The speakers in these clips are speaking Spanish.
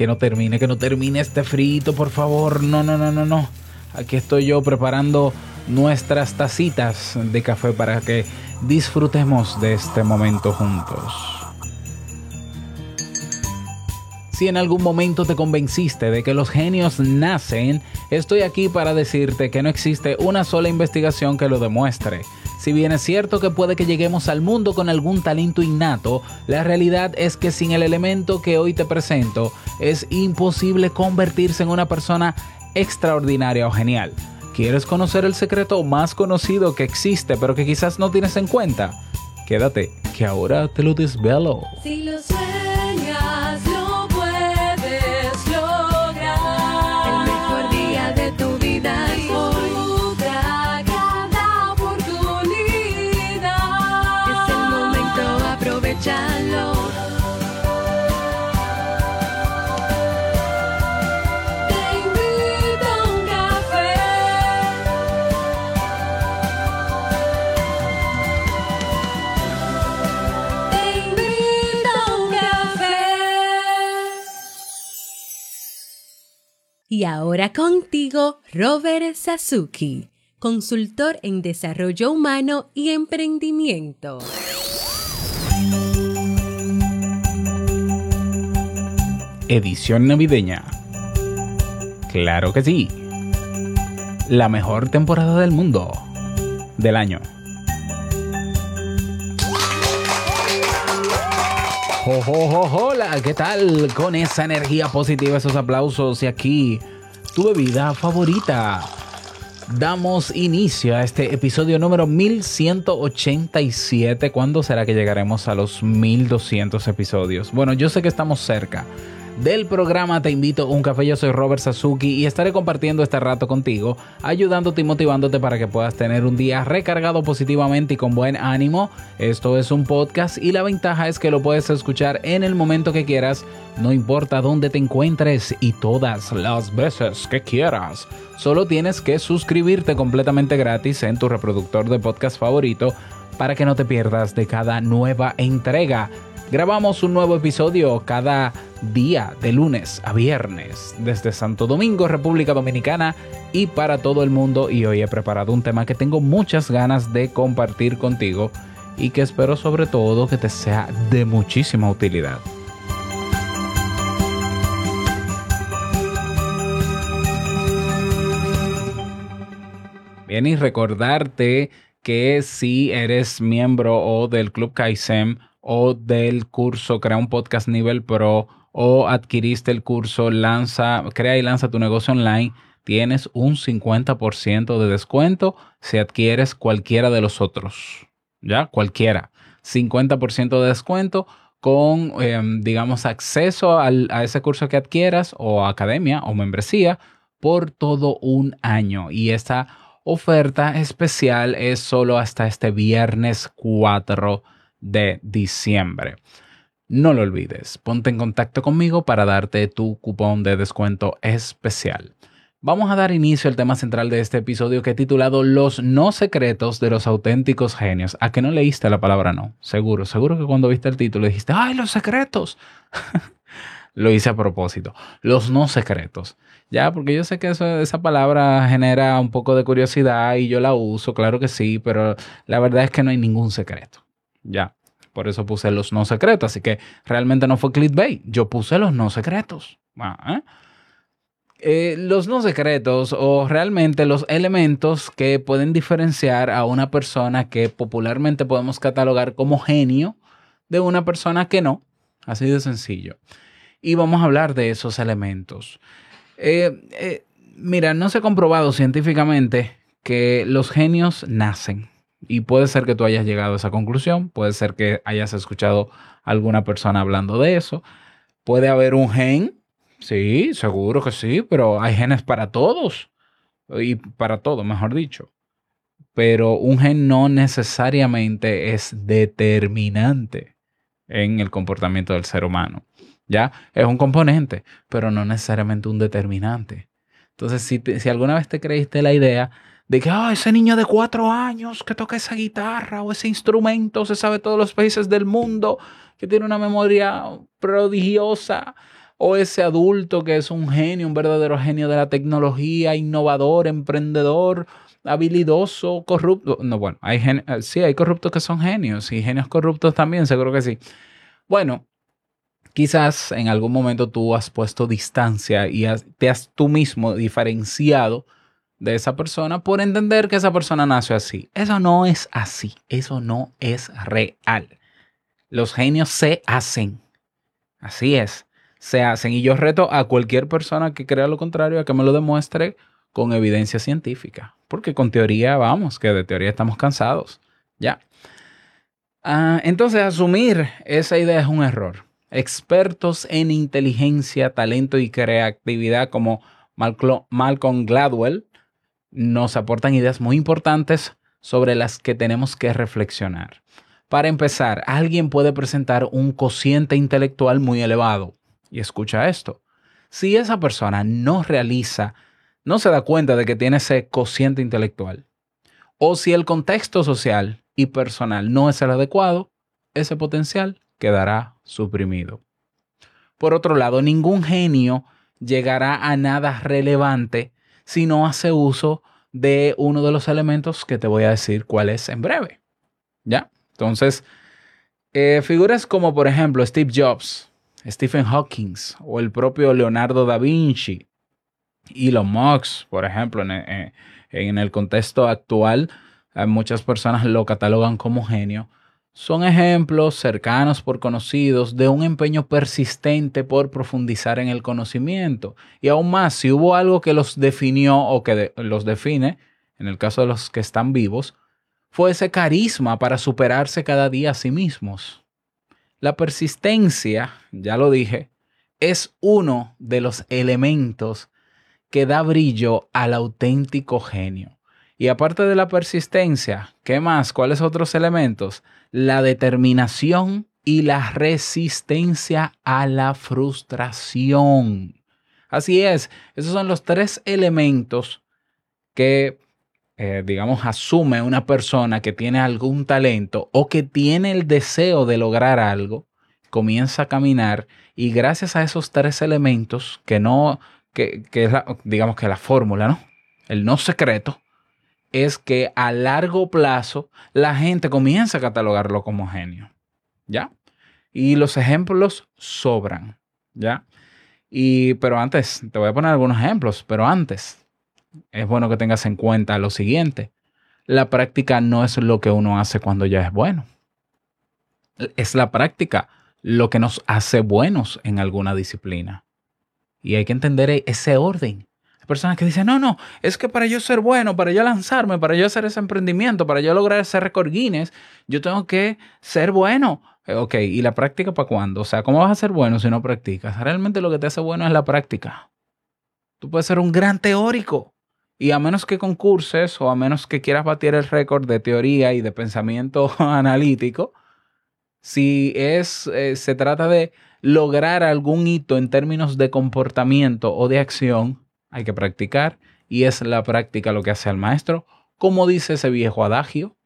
que no termine, que no termine este frito, por favor. No, no, no, no, no. Aquí estoy yo preparando nuestras tacitas de café para que disfrutemos de este momento juntos. Si en algún momento te convenciste de que los genios nacen, estoy aquí para decirte que no existe una sola investigación que lo demuestre. Si bien es cierto que puede que lleguemos al mundo con algún talento innato, la realidad es que sin el elemento que hoy te presento, es imposible convertirse en una persona extraordinaria o genial. ¿Quieres conocer el secreto más conocido que existe pero que quizás no tienes en cuenta? Quédate, que ahora te lo desvelo. Si lo sueñas, Y ahora contigo, Robert Sasuki, consultor en desarrollo humano y emprendimiento. Edición navideña. Claro que sí. La mejor temporada del mundo. Del año. Hola, ¿qué tal? Con esa energía positiva, esos aplausos y aquí tu bebida favorita. Damos inicio a este episodio número 1187. ¿Cuándo será que llegaremos a los 1200 episodios? Bueno, yo sé que estamos cerca del programa Te invito a un café. Yo soy Robert Sasuki y estaré compartiendo este rato contigo, ayudándote y motivándote para que puedas tener un día recargado positivamente y con buen ánimo. Esto es un podcast y la ventaja es que lo puedes escuchar en el momento que quieras, no importa dónde te encuentres y todas las veces que quieras. Solo tienes que suscribirte completamente gratis en tu reproductor de podcast favorito para que no te pierdas de cada nueva entrega. Grabamos un nuevo episodio cada día de lunes a viernes desde Santo Domingo, República Dominicana y para todo el mundo y hoy he preparado un tema que tengo muchas ganas de compartir contigo y que espero sobre todo que te sea de muchísima utilidad. Bien, y recordarte que si eres miembro o del Club Kaizen o del curso Crea un Podcast Nivel Pro o adquiriste el curso Lanza, Crea y Lanza tu negocio online, tienes un 50% de descuento si adquieres cualquiera de los otros. ¿Ya? Cualquiera. 50% de descuento con, eh, digamos, acceso al, a ese curso que adquieras o academia o membresía por todo un año. Y esta oferta especial es solo hasta este viernes 4 de diciembre. No lo olvides, ponte en contacto conmigo para darte tu cupón de descuento especial. Vamos a dar inicio al tema central de este episodio que he titulado Los no secretos de los auténticos genios. ¿A que no leíste la palabra no? Seguro, seguro que cuando viste el título dijiste, ¡ay, los secretos! Lo hice a propósito. Los no secretos. Ya, porque yo sé que esa palabra genera un poco de curiosidad y yo la uso, claro que sí, pero la verdad es que no hay ningún secreto. Ya, por eso puse los no secretos. Así que realmente no fue clickbait. Yo puse los no secretos. Ah, ¿eh? Eh, los no secretos o realmente los elementos que pueden diferenciar a una persona que popularmente podemos catalogar como genio de una persona que no. Así de sencillo. Y vamos a hablar de esos elementos. Eh, mira, no se ha comprobado científicamente que los genios nacen. Y puede ser que tú hayas llegado a esa conclusión, puede ser que hayas escuchado a alguna persona hablando de eso. Puede haber un gen, sí, seguro que sí, pero hay genes para todos. Y para todo, mejor dicho. Pero un gen no necesariamente es determinante en el comportamiento del ser humano. ¿Ya? Es un componente, pero no necesariamente un determinante. Entonces, si, te- si alguna vez te creíste la idea de que "Ah, ese niño de cuatro años que toca esa guitarra o ese instrumento se sabe todos los países del mundo, que tiene una memoria prodigiosa, o ese adulto que es un genio, un verdadero genio de la tecnología, innovador, emprendedor, habilidoso, corrupto. No, bueno, hay eh, sí, hay corruptos que son genios y genios corruptos también, seguro que sí. Bueno, quizás en algún momento tú has puesto distancia y te has tú mismo diferenciado de esa persona por entender que esa persona nació así. Eso no es así, eso no es real. Los genios se hacen. Así es, se hacen. Y yo reto a cualquier persona que crea lo contrario a que me lo demuestre con evidencia científica. Porque con teoría, vamos, que de teoría estamos cansados. Ya. Ah, entonces, asumir esa idea es un error. Expertos en inteligencia, talento y creatividad como Malcolm Gladwell nos aportan ideas muy importantes sobre las que tenemos que reflexionar. Para empezar, alguien puede presentar un cociente intelectual muy elevado. Y escucha esto. Si esa persona no realiza, no se da cuenta de que tiene ese cociente intelectual, o si el contexto social y personal no es el adecuado, ese potencial quedará suprimido. Por otro lado, ningún genio llegará a nada relevante si no hace uso de uno de los elementos que te voy a decir cuál es en breve. ¿Ya? Entonces, eh, figuras como por ejemplo Steve Jobs, Stephen Hawking o el propio Leonardo da Vinci, Elon Musk, por ejemplo, en, en el contexto actual, eh, muchas personas lo catalogan como genio. Son ejemplos cercanos por conocidos de un empeño persistente por profundizar en el conocimiento. Y aún más, si hubo algo que los definió o que los define, en el caso de los que están vivos, fue ese carisma para superarse cada día a sí mismos. La persistencia, ya lo dije, es uno de los elementos que da brillo al auténtico genio. Y aparte de la persistencia, ¿qué más? ¿Cuáles otros elementos? La determinación y la resistencia a la frustración. Así es, esos son los tres elementos que, eh, digamos, asume una persona que tiene algún talento o que tiene el deseo de lograr algo, comienza a caminar y gracias a esos tres elementos, que no, que, que es digamos que la fórmula, ¿no? El no secreto, es que a largo plazo la gente comienza a catalogarlo como genio, ¿ya? Y los ejemplos sobran, ¿ya? Y, pero antes, te voy a poner algunos ejemplos, pero antes, es bueno que tengas en cuenta lo siguiente. La práctica no es lo que uno hace cuando ya es bueno. Es la práctica lo que nos hace buenos en alguna disciplina. Y hay que entender ese orden. Hay personas que dicen, no, no, es que para yo ser bueno, para yo lanzarme, para yo hacer ese emprendimiento, para yo lograr ese récord Guinness, yo tengo que ser bueno. Eh, Ok, ¿y la práctica para cuándo? O sea, ¿cómo vas a ser bueno si no practicas? Realmente lo que te hace bueno es la práctica. Tú puedes ser un gran teórico y a menos que concurses o a menos que quieras batir el récord de teoría y de pensamiento analítico, si es, eh, se trata de lograr algún hito en términos de comportamiento o de acción, hay que practicar y es la práctica lo que hace al maestro, como dice ese viejo adagio.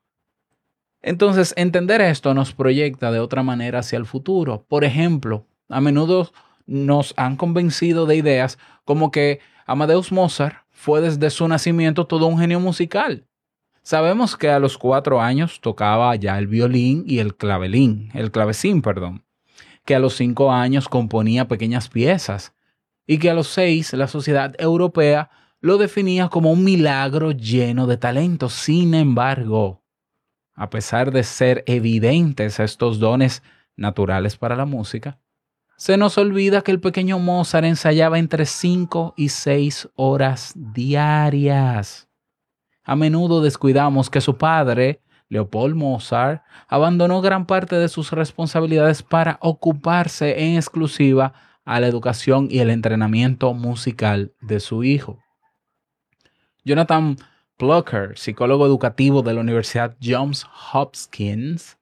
Entonces, entender esto nos proyecta de otra manera hacia el futuro. Por ejemplo, a menudo nos han convencido de ideas como que Amadeus Mozart fue desde su nacimiento todo un genio musical. Sabemos que a los cuatro años tocaba ya el violín y el clavelín, el clavecín, perdón, que a los cinco años componía pequeñas piezas y que a los seis la sociedad europea lo definía como un milagro lleno de talento. Sin embargo, a pesar de ser evidentes estos dones naturales para la música, se nos olvida que el pequeño Mozart ensayaba entre 5 y 6 horas diarias. A menudo descuidamos que su padre, Leopold Mozart, abandonó gran parte de sus responsabilidades para ocuparse en exclusiva a la educación y el entrenamiento musical de su hijo. Jonathan Plucker, psicólogo educativo de la Universidad Johns Hopkins,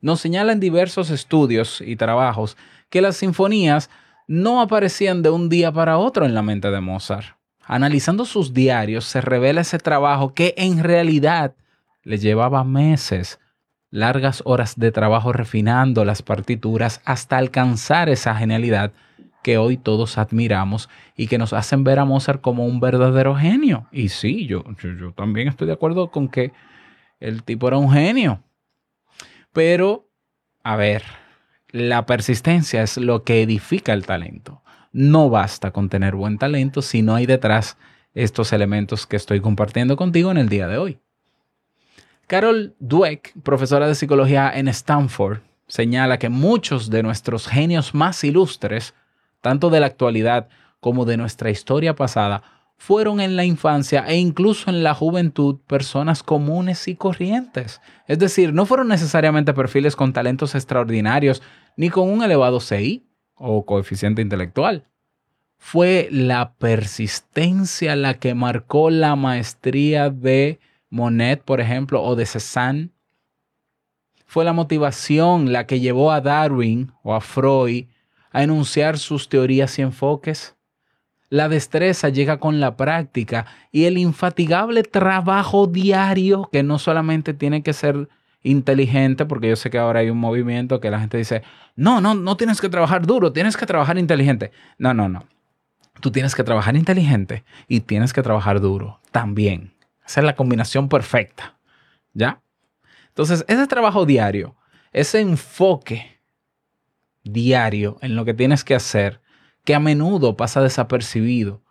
nos señala en diversos estudios y trabajos que las sinfonías no aparecían de un día para otro en la mente de Mozart. Analizando sus diarios se revela ese trabajo que en realidad le llevaba meses, largas horas de trabajo refinando las partituras hasta alcanzar esa genialidad que hoy todos admiramos y que nos hacen ver a Mozart como un verdadero genio. Y sí, yo, yo, también estoy de acuerdo con que el tipo era un genio. Pero, a ver, la persistencia es lo que edifica el talento. No basta con tener buen talento si no hay detrás estos elementos que estoy compartiendo contigo en el día de hoy. Carol Dweck, profesora de psicología en Stanford, señala que muchos de nuestros genios más ilustres, tanto de la actualidad como de nuestra historia pasada, fueron en la infancia e incluso en la juventud personas comunes y corrientes. Es decir, no fueron necesariamente perfiles con talentos extraordinarios ni con un elevado CI o coeficiente intelectual. Fue la persistencia la que marcó la maestría de Monet, por ejemplo, o de Cézanne. Fue la motivación la que llevó a Darwin o a Freud a enunciar sus teorías y enfoques. La destreza llega con la práctica y el infatigable trabajo diario, que no solamente tiene que ser inteligente, porque yo sé que ahora hay un movimiento que la gente dice, no, no, no tienes que trabajar duro, tienes que trabajar inteligente. No, no, no. Tú tienes que trabajar inteligente y tienes que trabajar duro también. Esa es la combinación perfecta. ¿Ya? Entonces, ese trabajo diario, ese enfoque diario en lo que tienes que hacer, que a menudo pasa desapercibido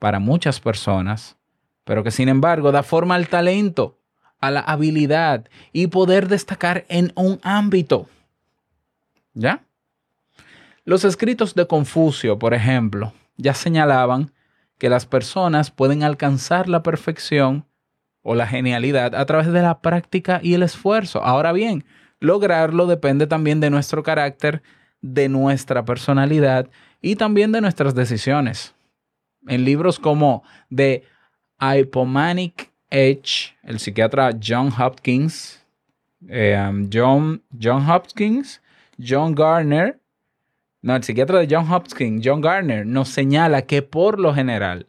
para muchas personas, pero que sin embargo da forma al talento, a la habilidad y poder destacar en un ámbito. ¿Ya? Los escritos de Confucio, por ejemplo, ya señalaban que las personas pueden alcanzar la perfección o la genialidad a través de la práctica y el esfuerzo. Ahora bien, lograrlo depende también de nuestro carácter, de nuestra personalidad y también de nuestras decisiones. En libros como The Hypomanic Edge, el psiquiatra John Hopkins, eh, um, John, John Hopkins, John Garner, no, el psiquiatra de John Hopkins, John Garner, nos señala que por lo general,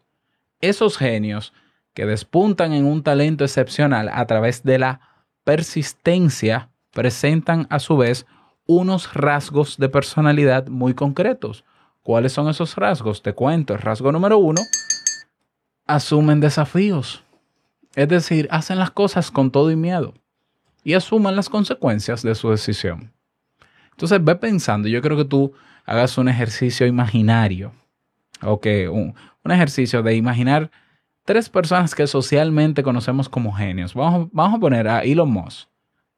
esos genios que despuntan en un talento excepcional a través de la persistencia presentan a su vez unos rasgos de personalidad muy concretos. ¿Cuáles son esos rasgos? Te cuento. El rasgo número uno, asumen desafíos. Es decir, hacen las cosas con todo y miedo y asuman las consecuencias de su decisión. Entonces ve pensando, yo creo que tú hagas un ejercicio imaginario, o que un, un ejercicio de imaginar tres personas que socialmente conocemos como genios. Vamos, a poner a Elon Musk,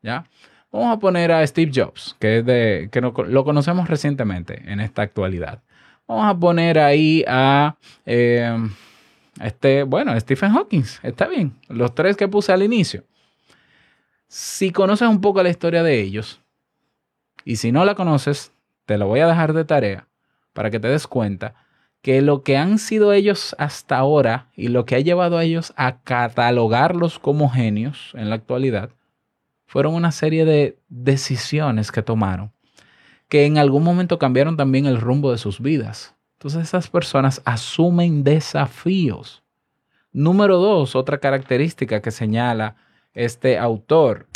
¿ya? Vamos a poner a Steve Jobs, que, es de, que no- lo conocemos recientemente en esta actualidad. Vamos a poner ahí a, eh, este, bueno, Stephen Hawking. Está bien. Los tres que puse al inicio. Si conoces un poco la historia de ellos, y si no la conoces, te lo voy a dejar de tarea para que te des cuenta que lo que han sido ellos hasta ahora y lo que ha llevado a ellos a catalogarlos como genios en la actualidad fueron una serie de decisiones que tomaron que en algún momento cambiaron también el rumbo de sus vidas. Entonces esas personas asumen desafíos. Número dos, otra característica que señala este autor,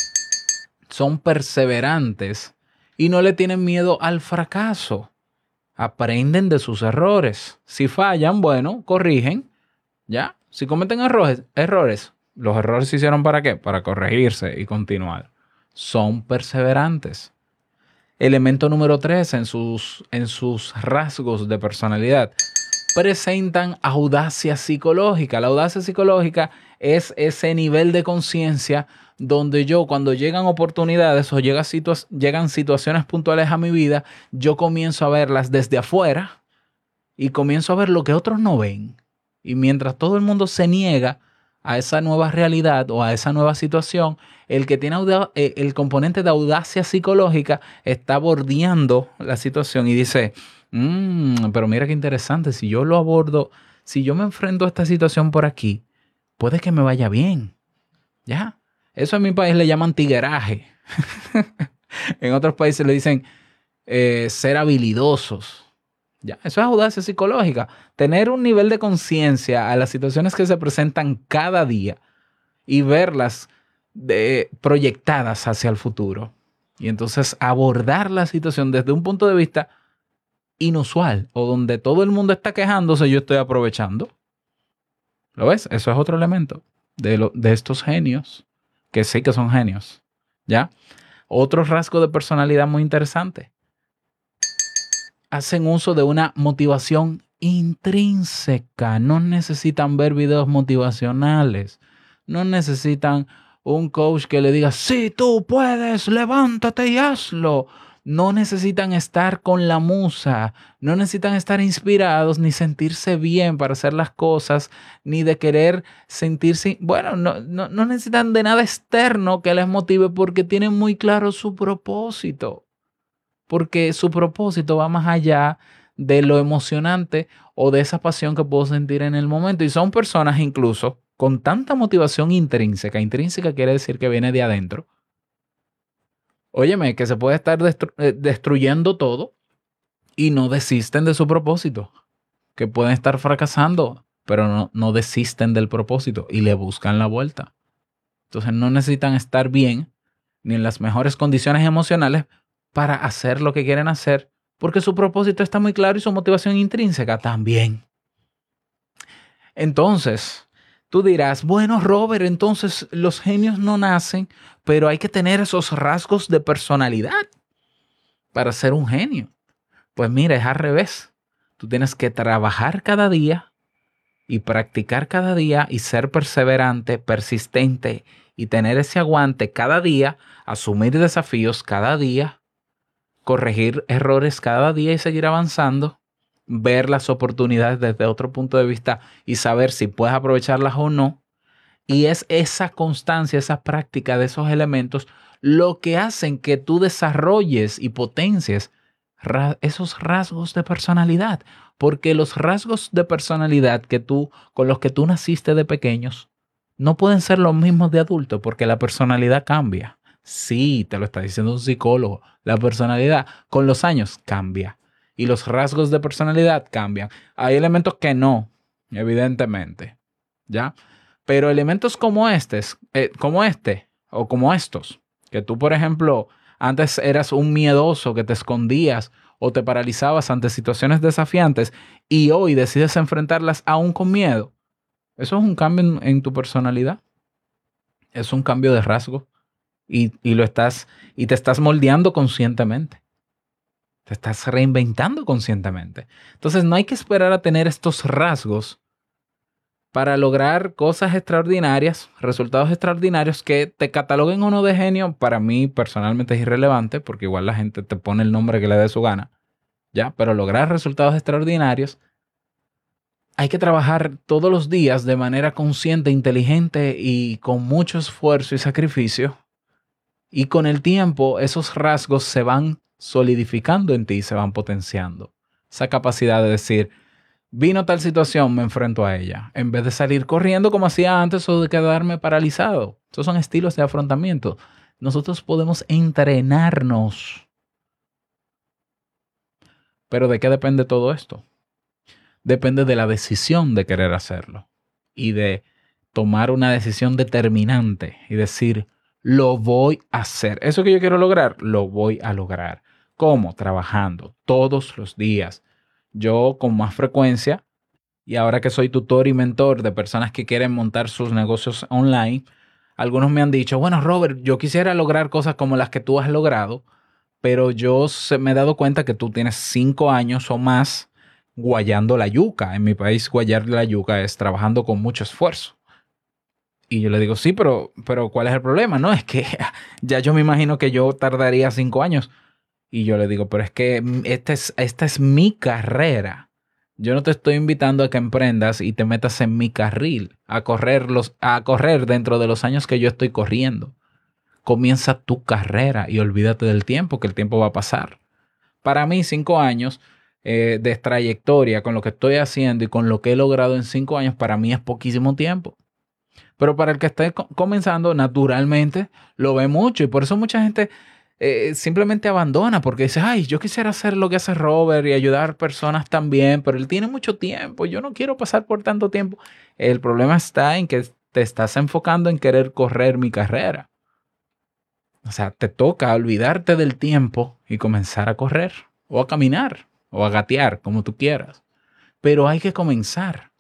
son perseverantes y no le tienen miedo al fracaso. Aprenden de sus errores. Si fallan, bueno, corrigen. ¿Ya? Si cometen errores, errores, los errores se hicieron para qué? Para corregirse y continuar. Son perseverantes. Elemento número tres en sus, en sus rasgos de personalidad. Presentan audacia psicológica. La audacia psicológica es ese nivel de conciencia donde yo cuando llegan oportunidades o llega situa- llegan situaciones puntuales a mi vida, yo comienzo a verlas desde afuera y comienzo a ver lo que otros no ven. Y mientras todo el mundo se niega a esa nueva realidad o a esa nueva situación, el que tiene eh, el componente de audacia psicológica está bordeando la situación y dice, "Mm, pero mira qué interesante, si yo lo abordo, si yo me enfrento a esta situación por aquí, puede que me vaya bien. ¿Ya? Eso en mi país le llaman tigueraje. en otros países le dicen eh, ser habilidosos. Ya, eso es audacia psicológica. Tener un nivel de conciencia a las situaciones que se presentan cada día y verlas de- proyectadas hacia el futuro. Y entonces abordar la situación desde un punto de vista inusual o donde todo el mundo está quejándose, yo estoy aprovechando. ¿Lo ves? Eso es otro elemento de, lo- de estos genios, que sí que son genios. ¿Ya? Otro rasgo de personalidad muy interesante. Hacen uso de una motivación intrínseca. No necesitan ver videos motivacionales. No necesitan un coach que le diga, sí, tú puedes, levántate y hazlo. No necesitan estar con la musa, no necesitan estar inspirados ni sentirse bien para hacer las cosas, ni de querer sentirse, bueno, no, no, no necesitan de nada externo que les motive porque tienen muy claro su propósito, porque su propósito va más allá de lo emocionante o de esa pasión que puedo sentir en el momento. Y son personas incluso con tanta motivación intrínseca, intrínseca quiere decir que viene de adentro, óyeme, que se puede estar eh, destruyendo todo y no desisten de su propósito, que pueden estar fracasando, pero no, no desisten del propósito y le buscan la vuelta. Entonces no necesitan estar bien ni en las mejores condiciones emocionales para hacer lo que quieren hacer, porque su propósito está muy claro y su motivación intrínseca también. Entonces, tú dirás, bueno, Robert, entonces los genios no nacen, pero hay que tener esos rasgos de personalidad para ser un genio. Pues mira, es al revés. Tú tienes que trabajar cada día y practicar cada día y ser perseverante, persistente y tener ese aguante cada día, asumir desafíos cada día, corregir errores cada día y seguir avanzando, ver las oportunidades desde otro punto de vista y saber si puedes aprovecharlas o no. Y es esa constancia, esa práctica de esos elementos lo que hacen que tú desarrolles y potencies esos rasgos de personalidad. Porque los rasgos de personalidad que tú, con los que tú naciste de pequeños, no pueden ser los mismos de adulto porque la personalidad cambia. Sí, te lo está diciendo un psicólogo. La personalidad con los años cambia y los rasgos de personalidad cambian. Hay elementos que no, evidentemente, ¿ya? Pero elementos como este, como este o como estos, que tú, por ejemplo, antes eras un miedoso que te escondías o te paralizabas ante situaciones desafiantes y hoy decides enfrentarlas aún con miedo. Eso es un cambio en, en tu personalidad. Es un cambio de rasgo y, y lo estás y te estás moldeando conscientemente. Te estás reinventando conscientemente. Entonces no hay que esperar a tener estos rasgos para lograr cosas extraordinarias, resultados extraordinarios que te cataloguen uno de genio, para mí personalmente es irrelevante, porque igual la gente te pone el nombre que le dé su gana, ¿ya? Pero lograr resultados extraordinarios, hay que trabajar todos los días de manera consciente, inteligente y con mucho esfuerzo y sacrificio. Y con el tiempo esos rasgos se van solidificando en ti, se van potenciando. Esa capacidad de decir, vino tal situación, me enfrento a ella, en vez de salir corriendo como hacía antes o de quedarme paralizado. Esos son estilos de afrontamiento. Nosotros podemos entrenarnos. Pero ¿de qué depende todo esto? Depende de la decisión de querer hacerlo y de tomar una decisión determinante y decir, lo voy a hacer. Eso que yo quiero lograr, lo voy a lograr. ¿Cómo? Trabajando todos los días yo con más frecuencia, y ahora que soy tutor y mentor de personas que quieren montar sus negocios online, algunos me han dicho, bueno, Robert, yo quisiera lograr cosas como las que tú has logrado, pero yo me he dado cuenta que tú tienes cinco años o más guayando la yuca. En mi país, guayar la yuca es trabajando con mucho esfuerzo. Y yo le digo, sí, pero, pero ¿cuál es el problema? No, es que ya yo me imagino que yo tardaría cinco años. Y yo le digo, pero es que esta es, esta es mi carrera. Yo no te estoy invitando a que emprendas y te metas en mi carril, a correr, los, a correr dentro de los años que yo estoy corriendo. Comienza tu carrera y olvídate del tiempo, que el tiempo va a pasar. Para mí, cinco años eh, de trayectoria con lo que estoy haciendo y con lo que he logrado en cinco años, para mí es poquísimo tiempo. Pero para el que esté co comenzando, naturalmente lo ve mucho y por eso mucha gente eh, simplemente abandona porque dice, ay, yo quisiera hacer lo que hace Robert y ayudar personas también, pero él tiene mucho tiempo, yo no quiero pasar por tanto tiempo. El problema está en que te estás enfocando en querer correr mi carrera. O sea, te toca olvidarte del tiempo y comenzar a correr o a caminar. o a gatear, como tú quieras. Pero hay que comenzar.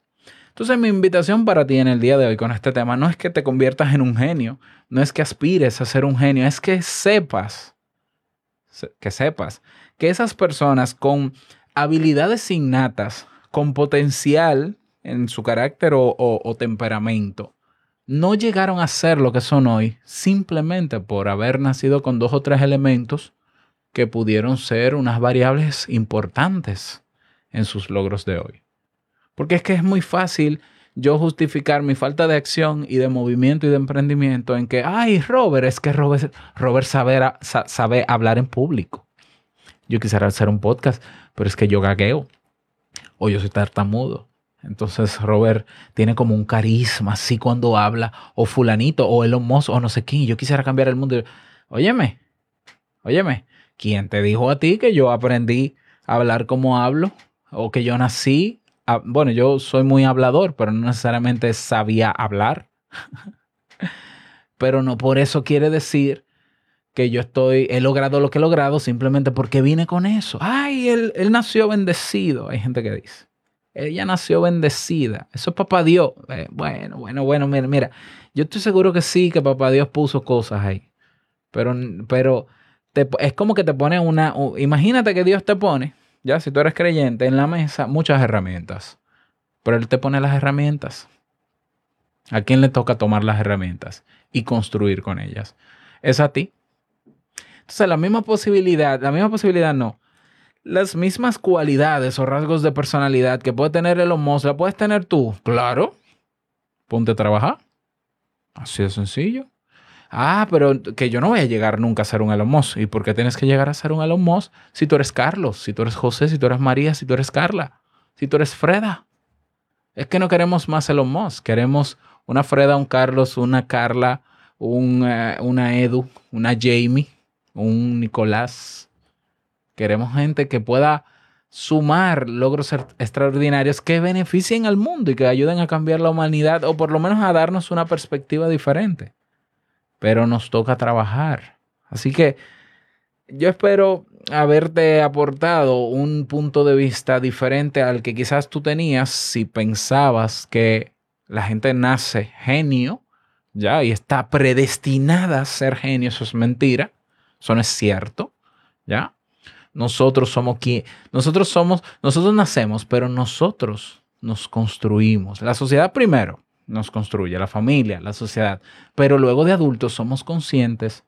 Entonces mi invitación para ti en el día de hoy con este tema no es que te conviertas en un genio, no es que aspires a ser un genio, es que sepas, se- que sepas que esas personas con habilidades innatas, con potencial en su carácter o temperamento, no llegaron a ser lo que son hoy simplemente por haber nacido con dos o tres elementos que pudieron ser unas variables importantes en sus logros de hoy. Porque es que es muy fácil yo justificar mi falta de acción y de movimiento y de emprendimiento en que, ay, Robert, es que Robert, Robert sabe, sa- sabe hablar en público. Yo quisiera hacer un podcast, pero es que yo gagueo o yo soy tartamudo. Entonces Robert tiene como un carisma así cuando habla, o fulanito, o Elon Musk, o no sé quién. Yo quisiera cambiar el mundo. Óyeme, óyeme, ¿quién te dijo a ti que yo aprendí a hablar como hablo? O que yo nací, a- bueno, yo soy muy hablador, pero no necesariamente sabía hablar. pero no por eso quiere decir que yo estoy, he logrado lo que he logrado simplemente porque vine con eso. Ay, él, él nació bendecido, hay gente que dice. Ella nació bendecida. Eso es papá Dios. Eh, bueno, bueno, bueno, mira, mira. Yo estoy seguro que sí, que papá Dios puso cosas ahí. Pero, pero es como que te pone una... imagínate que Dios te pone, ya si tú eres creyente, en la mesa muchas herramientas. Pero Él te pone las herramientas. ¿A quién le toca tomar las herramientas y construir con ellas? Es a ti. Entonces, la misma posibilidad, la misma posibilidad no. Las mismas cualidades o rasgos de personalidad que puede tener Elon Musk, la puedes tener tú. Claro. Ponte a trabajar. Así de sencillo. Ah, pero que yo no voy a llegar nunca a ser un Elon Musk. ¿Y por qué tienes que llegar a ser un Elon Musk si tú eres Carlos, si tú eres José, si tú eres María, si tú eres Carla, si tú eres Freda? Es que no queremos más Elon Musk. Queremos una Freda, un Carlos, una Carla, un, eh, una Edu, una Jamie, un Nicolás. Queremos gente que pueda sumar logros er- extraordinarios que beneficien al mundo y que ayuden a cambiar la humanidad o por lo menos a darnos una perspectiva diferente. Pero nos toca trabajar. Así que yo espero haberte aportado un punto de vista diferente al que quizás tú tenías si pensabas que la gente nace genio, ya, y está predestinada a ser genio. Eso es mentira. Eso no es cierto, ya. Nosotros somos quien, nosotros somos, nosotros nacemos, pero nosotros nos construimos. La sociedad primero nos construye, la familia, la sociedad, pero luego de adultos somos conscientes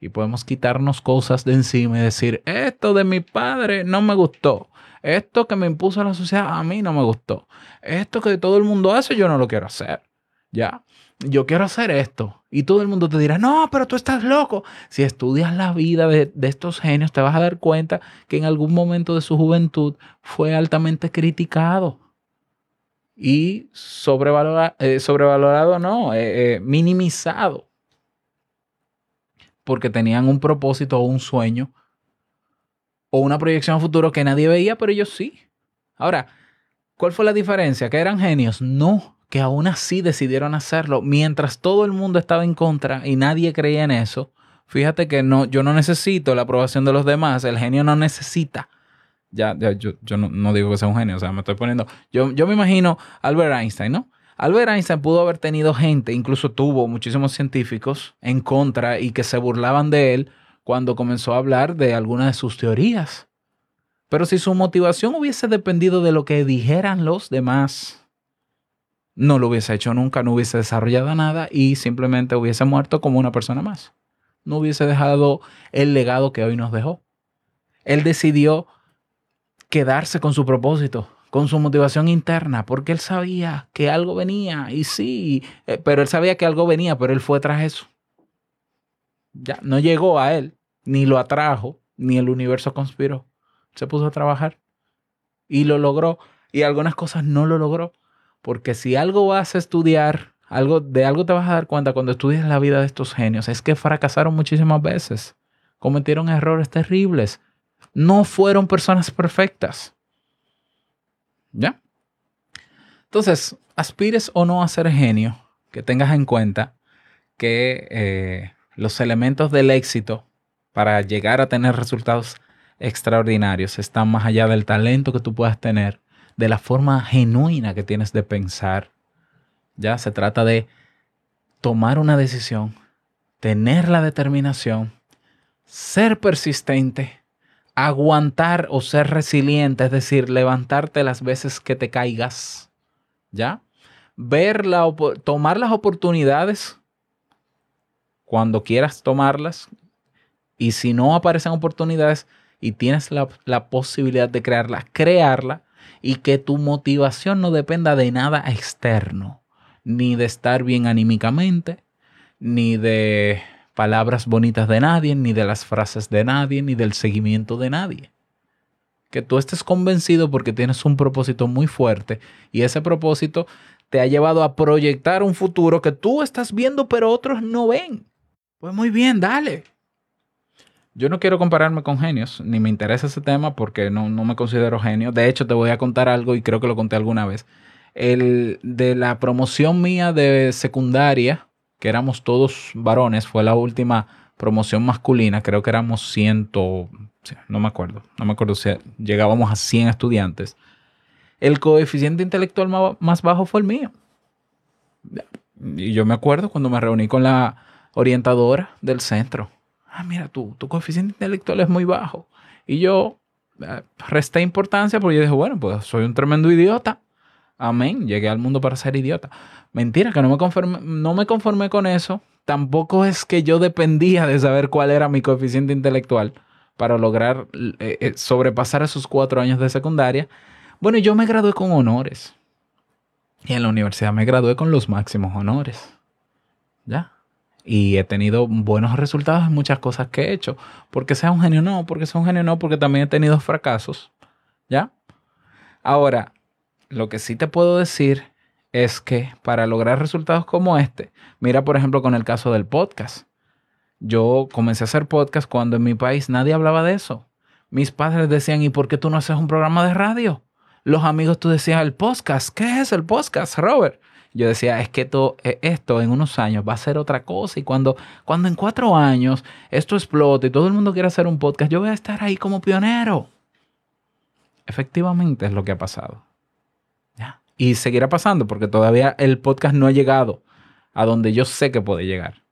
y podemos quitarnos cosas de encima y decir, esto de mi padre no me gustó, esto que me impuso la sociedad a mí no me gustó, esto que todo el mundo hace yo no lo quiero hacer, ya. Yo quiero hacer esto. Y todo el mundo te dirá, no, pero tú estás loco. Si estudias la vida de, de estos genios, te vas a dar cuenta que en algún momento de su juventud fue altamente criticado. Y eh, sobrevalorado, no, eh, eh, minimizado. Porque tenían un propósito o un sueño o una proyección a futuro que nadie veía, pero ellos sí. Ahora, ¿cuál fue la diferencia? ¿Que eran genios? No, que aún así decidieron hacerlo. Mientras todo el mundo estaba en contra y nadie creía en eso, fíjate que no, yo no necesito la aprobación de los demás, el genio no necesita. Ya, ya yo, yo no, no digo que sea un genio, o sea, me estoy poniendo. Yo, yo me imagino Albert Einstein, ¿no? Albert Einstein pudo haber tenido gente, incluso tuvo muchísimos científicos en contra y que se burlaban de él cuando comenzó a hablar de algunas de sus teorías. Pero si su motivación hubiese dependido de lo que dijeran los demás, no lo hubiese hecho nunca, no hubiese desarrollado nada y simplemente hubiese muerto como una persona más. No hubiese dejado el legado que hoy nos dejó. Él decidió quedarse con su propósito, con su motivación interna, porque él sabía que algo venía y sí, eh, pero él sabía que algo venía, pero él fue tras eso. Ya, no llegó a él, ni lo atrajo, ni el universo conspiró. Se puso a trabajar y lo logró. Y algunas cosas no lo logró. Porque si algo vas a estudiar, algo, de algo te vas a dar cuenta cuando estudias la vida de estos genios, es que fracasaron muchísimas veces. Cometieron errores terribles. No fueron personas perfectas. ¿Ya? Entonces, aspires o no a ser genio, que tengas en cuenta que eh, los elementos del éxito para llegar a tener resultados extraordinarios están más allá del talento que tú puedas tener, de la forma genuina que tienes de pensar. Ya se trata de tomar una decisión, tener la determinación, ser persistente, aguantar o ser resiliente, es decir, levantarte las veces que te caigas, ¿ya? Ver la, tomar las oportunidades cuando quieras tomarlas y si no aparecen oportunidades y tienes la, la posibilidad de crearla, crearla y que tu motivación no dependa de nada externo, ni de estar bien anímicamente, ni de palabras bonitas de nadie, ni de las frases de nadie, ni del seguimiento de nadie. Que tú estés convencido porque tienes un propósito muy fuerte y ese propósito te ha llevado a proyectar un futuro que tú estás viendo pero otros no ven. Pues muy bien, dale. Yo no quiero compararme con genios, ni me interesa ese tema porque no, no me considero genio. De hecho, te voy a contar algo y creo que lo conté alguna vez. El de la promoción mía de secundaria, que éramos todos varones, fue la última promoción masculina, creo que éramos ciento, no me acuerdo, no me acuerdo llegábamos a 100 estudiantes. El coeficiente intelectual más bajo fue el mío. Y yo me acuerdo cuando me reuní con la orientadora del centro. Ah, mira, tú, tu coeficiente intelectual es muy bajo. Y yo eh, resté importancia porque yo dije, bueno, pues soy un tremendo idiota. Amén. Llegué al mundo para ser idiota. Mentira, que no me conformé, no me conformé con eso. Tampoco es que yo dependía de saber cuál era mi coeficiente intelectual para lograr eh, eh, sobrepasar esos cuatro años de secundaria. Bueno, yo me gradué con honores. Y en la universidad me gradué con los máximos honores. ¿Ya? Y he tenido buenos resultados en muchas cosas que he hecho. Porque sea un genio, no. Porque sea un genio, no. Porque también he tenido fracasos. ¿Ya? Ahora, lo que sí te puedo decir es que para lograr resultados como este, mira por ejemplo con el caso del podcast. Yo comencé a hacer podcast cuando en mi país nadie hablaba de eso. Mis padres decían, ¿y por qué tú no haces un programa de radio? Los amigos tú decías, el podcast, ¿qué es el podcast, Robert? Yo decía, es que esto, eh, en unos años va a ser otra cosa y cuando, cuando en cuatro años esto explote y todo el mundo quiera hacer un podcast, yo voy a estar ahí como pionero. Efectivamente es lo que ha pasado. Y seguirá pasando porque todavía el podcast no ha llegado a donde yo sé que puede llegar.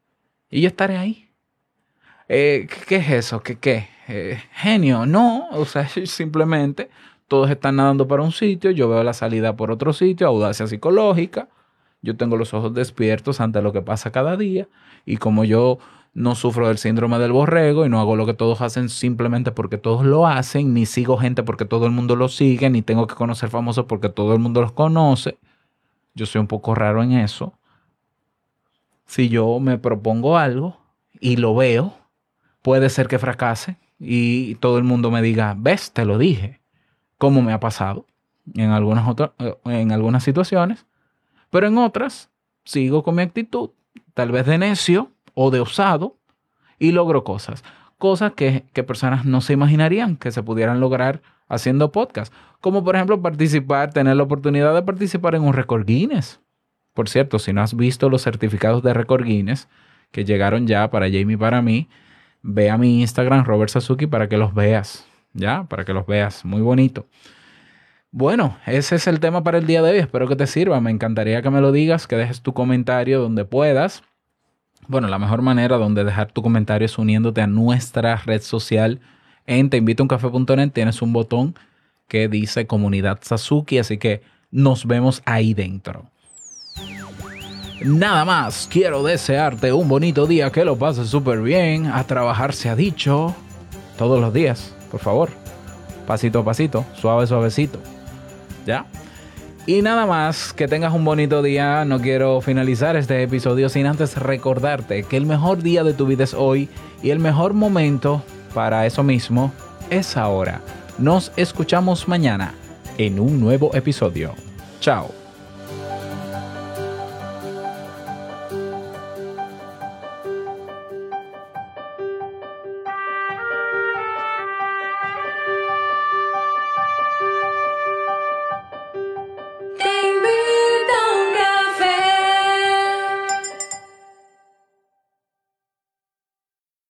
Y yo estaré ahí. Eh, ¿qué, qué es eso? ¿Qué qué? Eh, genio, no. O sea, simplemente todos están nadando para un sitio, yo veo la salida por otro sitio, audacia psicológica. Yo tengo los ojos despiertos ante lo que pasa cada día. Y como yo no sufro del síndrome del borrego y no hago lo que todos hacen simplemente porque todos lo hacen, ni sigo gente porque todo el mundo lo sigue, ni tengo que conocer famosos porque todo el mundo los conoce. Yo soy un poco raro en eso. Si yo me propongo algo y lo veo, puede ser que fracase y todo el mundo me diga, ves, te lo dije, como me ha pasado en algunas, otras, en algunas situaciones, pero en otras sigo con mi actitud, tal vez de necio o de osado, y logro cosas. Cosas que, que personas no se imaginarían que se pudieran lograr haciendo podcast. Como por ejemplo participar, tener la oportunidad de participar en un récord Guinness. Por cierto, si no has visto los certificados de récord Guinness que llegaron ya para Jamie y para mí, ve a mi Instagram, Robert Sasuki, para que los veas. ¿Ya? Para que los veas. Muy bonito. Bueno, ese es el tema para el día de hoy. Espero que te sirva. Me encantaría que me lo digas, que dejes tu comentario donde puedas. Bueno, la mejor manera donde dejar tu comentario es uniéndote a nuestra red social en teinvitouncafe.net. Tienes un botón que dice comunidad Sasuki, así que nos vemos ahí dentro. Nada más, quiero desearte un bonito día, que lo pases súper bien. A trabajar se ha dicho todos los días, por favor. Pasito a pasito, suave, suavecito. ¿Ya? Y nada más, que tengas un bonito día. No quiero finalizar este episodio sin antes recordarte que el mejor día de tu vida es hoy y el mejor momento para eso mismo es ahora. Nos escuchamos mañana en un nuevo episodio. Chao.